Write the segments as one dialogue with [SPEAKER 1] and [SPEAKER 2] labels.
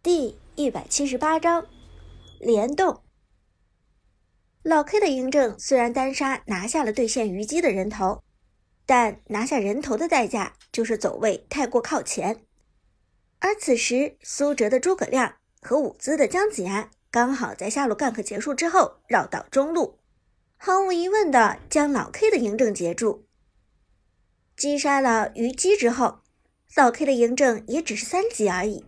[SPEAKER 1] 第一百七十八章联动。老 K 的嬴政虽然单杀拿下了对线虞姬的人头，但拿下人头的代价就是走位太过靠前。而此时，苏哲的诸葛亮和伍兹的姜子牙刚好在下路 gank 结束之后绕到中路，毫无疑问的将老 K 的嬴政截住。击杀了虞姬之后，老 K 的嬴政也只是三级而已。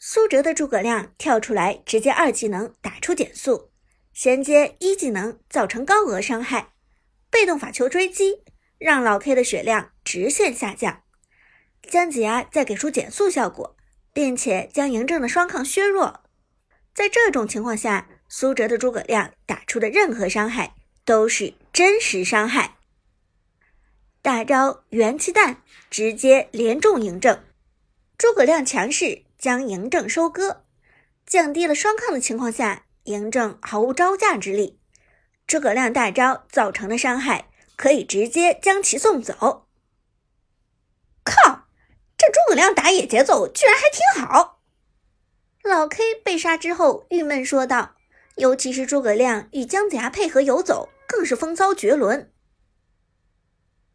[SPEAKER 1] 苏哲的诸葛亮跳出来，直接二技能打出减速，衔接一技能造成高额伤害，被动法球追击，让老 K 的血量直线下降。姜子牙再给出减速效果，并且将嬴政的双抗削弱。在这种情况下，苏哲的诸葛亮打出的任何伤害都是真实伤害。大招元气弹直接连中嬴政，诸葛亮强势。将嬴政收割，降低了双抗的情况下，嬴政毫无招架之力。诸葛亮大招造成的伤害，可以直接将其送走。
[SPEAKER 2] 靠，这诸葛亮打野节奏居然还挺好。
[SPEAKER 1] 老 K 被杀之后郁闷说道：“尤其是诸葛亮与姜子牙配合游走，更是风骚绝伦。”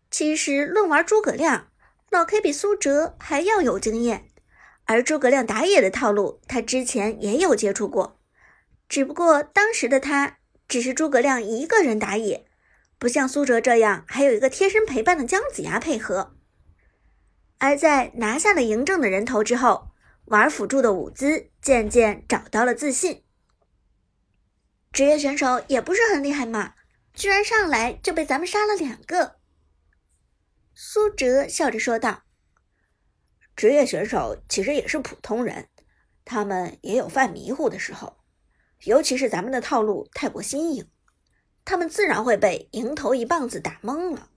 [SPEAKER 1] 其实论玩诸葛亮，老 K 比苏哲还要有经验。而诸葛亮打野的套路，他之前也有接触过，只不过当时的他只是诸葛亮一个人打野，不像苏哲这样还有一个贴身陪伴的姜子牙配合。而在拿下了嬴政的人头之后，玩辅助的伍兹渐渐找到了自信。职业选手也不是很厉害嘛，居然上来就被咱们杀了两个。苏哲笑着说道。
[SPEAKER 3] 职业选手其实也是普通人，他们也有犯迷糊的时候，尤其是咱们的套路太过新颖，他们自然会被迎头一棒子打懵了。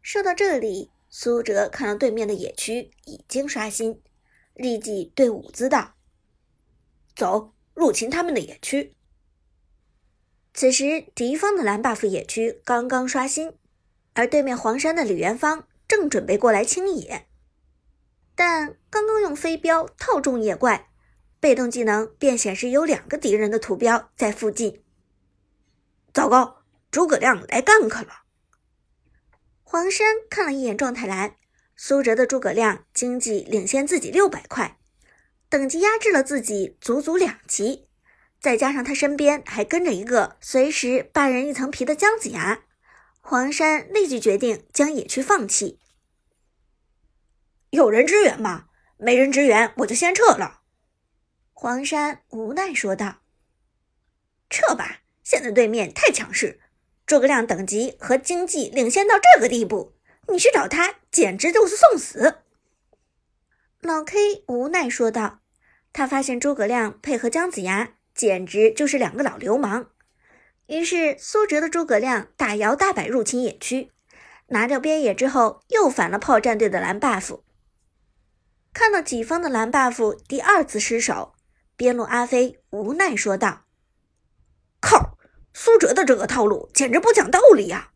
[SPEAKER 1] 说到这里，苏哲看到对面的野区已经刷新，立即对伍兹道：“
[SPEAKER 3] 走，入侵他们的野区。”
[SPEAKER 1] 此时敌方的蓝 buff 野区刚刚刷新，而对面黄山的李元芳正准备过来清野。但刚刚用飞镖套中野怪，被动技能便显示有两个敌人的图标在附近。
[SPEAKER 3] 糟糕，诸葛亮来 gank 了！
[SPEAKER 1] 黄山看了一眼状态栏，苏哲的诸葛亮经济领先自己六百块，等级压制了自己足足两级，再加上他身边还跟着一个随时扒人一层皮的姜子牙，黄山立即决定将野区放弃。
[SPEAKER 3] 有人支援吗？没人支援，我就先撤了。
[SPEAKER 1] 黄山无奈说道：“
[SPEAKER 2] 撤吧，现在对面太强势，诸葛亮等级和经济领先到这个地步，你去找他简直就是送死。”
[SPEAKER 1] 老 K 无奈说道：“他发现诸葛亮配合姜子牙，简直就是两个老流氓。”于是苏哲的诸葛亮大摇大摆入侵野区，拿掉边野之后，又反了炮战队的蓝 buff。看到己方的蓝 buff 第二次失手，边路阿飞无奈说道：“
[SPEAKER 3] 靠，苏哲的这个套路简直不讲道理呀！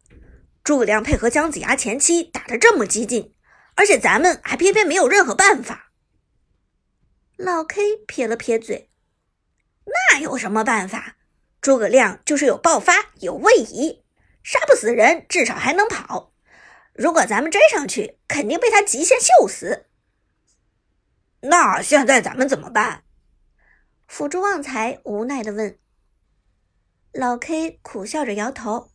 [SPEAKER 3] 诸葛亮配合姜子牙前期打得这么激进，而且咱们还偏偏没有任何办法。”
[SPEAKER 1] 老 K 撇了撇嘴：“
[SPEAKER 2] 那有什么办法？诸葛亮就是有爆发，有位移，杀不死人，至少还能跑。如果咱们追上去，肯定被他极限秀死。”
[SPEAKER 3] 那现在咱们怎么办？
[SPEAKER 1] 辅助旺财无奈的问。
[SPEAKER 2] 老 K 苦笑着摇头，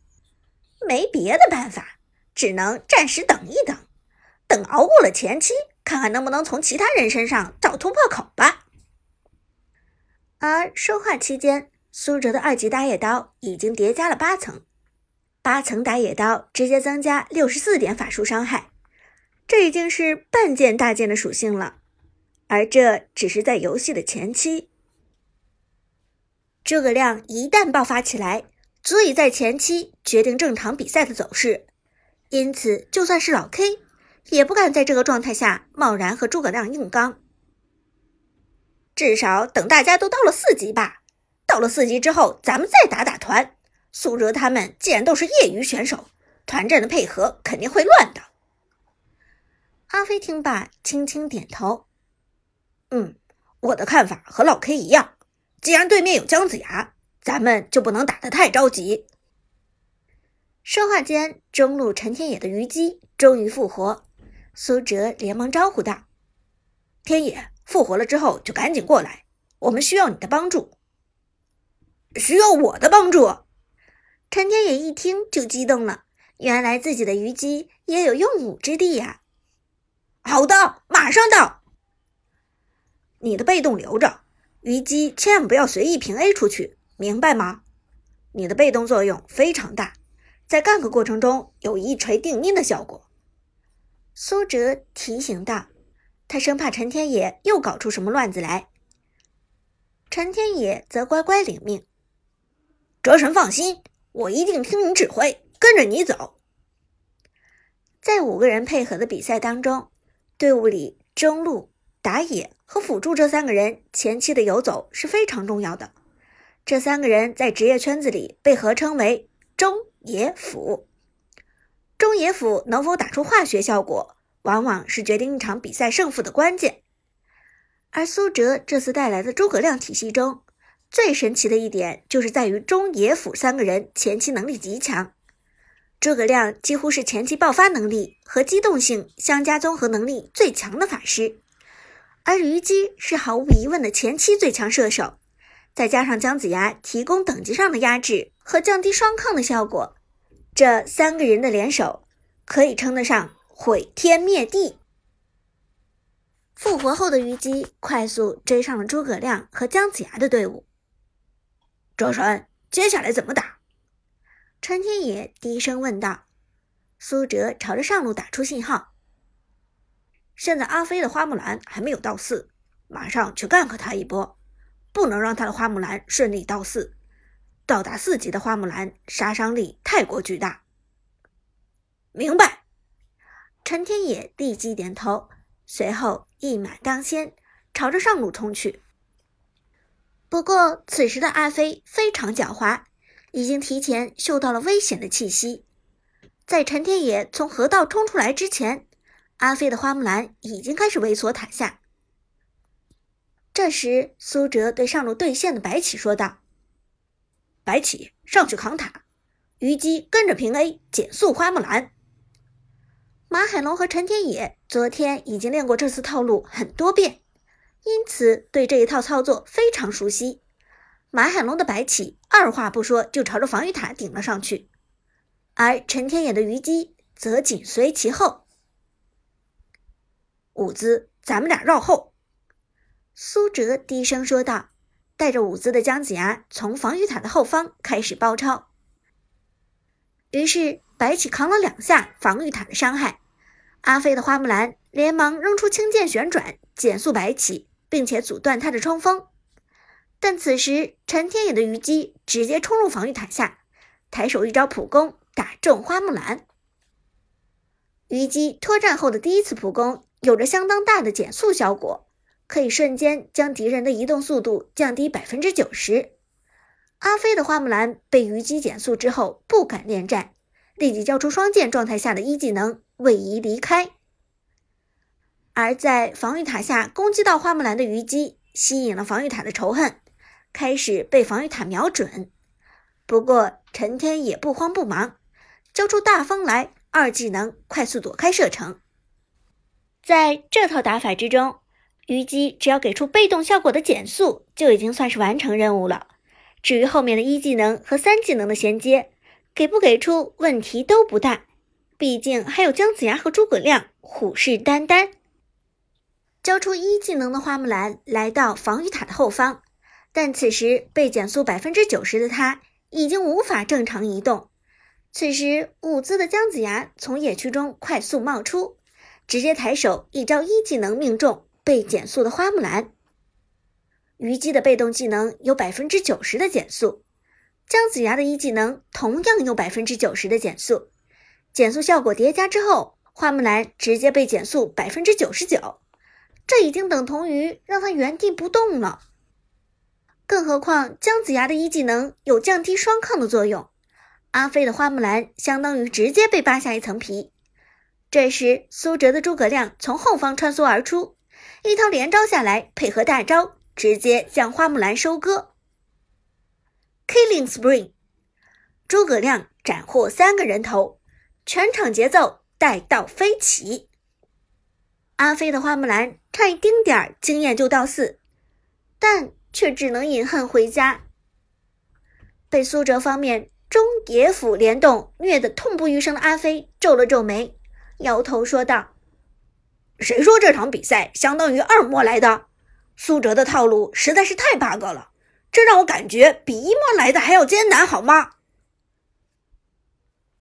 [SPEAKER 2] 没别的办法，只能暂时等一等，等熬过了前期，看看能不能从其他人身上找突破口吧。
[SPEAKER 1] 而说话期间，苏哲的二级打野刀已经叠加了八层，八层打野刀直接增加六十四点法术伤害，这已经是半件大件的属性了。而这只是在游戏的前期，诸葛亮一旦爆发起来，足以在前期决定正常比赛的走势。因此，就算是老 K，也不敢在这个状态下贸然和诸葛亮硬刚。
[SPEAKER 2] 至少等大家都到了四级吧。到了四级之后，咱们再打打团。苏哲他们既然都是业余选手，团战的配合肯定会乱的。
[SPEAKER 1] 阿飞听罢，轻轻点头。
[SPEAKER 3] 嗯，我的看法和老 K 一样，既然对面有姜子牙，咱们就不能打得太着急。
[SPEAKER 1] 说话间，中路陈天野的虞姬终于复活，苏哲连忙招呼道：“
[SPEAKER 3] 天野复活了之后就赶紧过来，我们需要你的帮助。”需要我的帮助？
[SPEAKER 1] 陈天野一听就激动了，原来自己的虞姬也有用武之地呀！
[SPEAKER 3] 好的，马上到。你的被动留着，虞姬千万不要随意平 A 出去，明白吗？你的被动作用非常大。在 gank 过程中有一锤定音的效果，
[SPEAKER 1] 苏哲提醒道，他生怕陈天野又搞出什么乱子来。陈天野则乖乖领命。
[SPEAKER 3] 哲神放心，我一定听你指挥，跟着你走。
[SPEAKER 1] 在五个人配合的比赛当中，队伍里中路、打野和辅助这三个人前期的游走是非常重要的。这三个人在职业圈子里被合称为中。野辅，中野辅能否打出化学效果，往往是决定一场比赛胜负的关键。而苏哲这次带来的诸葛亮体系中，最神奇的一点就是在于中野辅三个人前期能力极强。诸葛亮几乎是前期爆发能力和机动性相加综合能力最强的法师，而虞姬是毫无疑问的前期最强射手。再加上姜子牙提供等级上的压制和降低双抗的效果，这三个人的联手可以称得上毁天灭地。复活后的虞姬快速追上了诸葛亮和姜子牙的队伍。
[SPEAKER 3] 周神，接下来怎么打？
[SPEAKER 1] 陈天野低声问道。苏哲朝着上路打出信号。
[SPEAKER 3] 现在阿飞的花木兰还没有到四，马上去干他一波。不能让他的花木兰顺利到四，到达四级的花木兰杀伤力太过巨大。
[SPEAKER 2] 明白。
[SPEAKER 1] 陈天野立即点头，随后一马当先，朝着上路冲去。不过此时的阿飞非常狡猾，已经提前嗅到了危险的气息。在陈天野从河道冲出来之前，阿飞的花木兰已经开始猥琐塔下。这时，苏哲对上路对线的白起说道：“
[SPEAKER 3] 白起上去扛塔，虞姬跟着平 A 减速花木兰。”
[SPEAKER 1] 马海龙和陈天野昨天已经练过这次套路很多遍，因此对这一套操作非常熟悉。马海龙的白起二话不说就朝着防御塔顶了上去，而陈天野的虞姬则紧随其后。
[SPEAKER 3] 伍兹，咱们俩绕后。
[SPEAKER 1] 苏哲低声说道，带着舞姿的姜子牙从防御塔的后方开始包抄。于是白起扛了两下防御塔的伤害，阿飞的花木兰连忙扔出轻剑旋转减速白起，并且阻断他的冲锋。但此时陈天野的虞姬直接冲入防御塔下，抬手一招普攻打中花木兰。虞姬脱战后的第一次普攻有着相当大的减速效果。可以瞬间将敌人的移动速度降低百分之九十。阿飞的花木兰被虞姬减速之后不敢恋战，立即交出双剑状态下的一技能位移离开。而在防御塔下攻击到花木兰的虞姬，吸引了防御塔的仇恨，开始被防御塔瞄准。不过陈天也不慌不忙，交出大风来二技能快速躲开射程。在这套打法之中。虞姬只要给出被动效果的减速，就已经算是完成任务了。至于后面的一技能和三技能的衔接，给不给出问题都不大。毕竟还有姜子牙和诸葛亮虎视眈眈。交出一技能的花木兰来到防御塔的后方，但此时被减速百分之九十的他已经无法正常移动。此时舞姿的姜子牙从野区中快速冒出，直接抬手一招一技能命中。被减速的花木兰，虞姬的被动技能有百分之九十的减速，姜子牙的一技能同样有百分之九十的减速，减速效果叠加之后，花木兰直接被减速百分之九十九，这已经等同于让他原地不动了。更何况姜子牙的一技能有降低双抗的作用，阿飞的花木兰相当于直接被扒下一层皮。这时，苏哲的诸葛亮从后方穿梭而出。一套连招下来，配合大招，直接将花木兰收割。Killing Spree，诸葛亮斩获三个人头，全场节奏带到飞起。阿飞的花木兰差一丁点儿经验就到四，但却只能饮恨回家。被苏哲方面中野府联动虐得痛不欲生的阿飞皱了皱眉，摇头说道：“
[SPEAKER 3] 谁说这场比赛相当于二模来的？苏哲的套路实在是太 bug 了，这让我感觉比一模来的还要艰难，好吗？”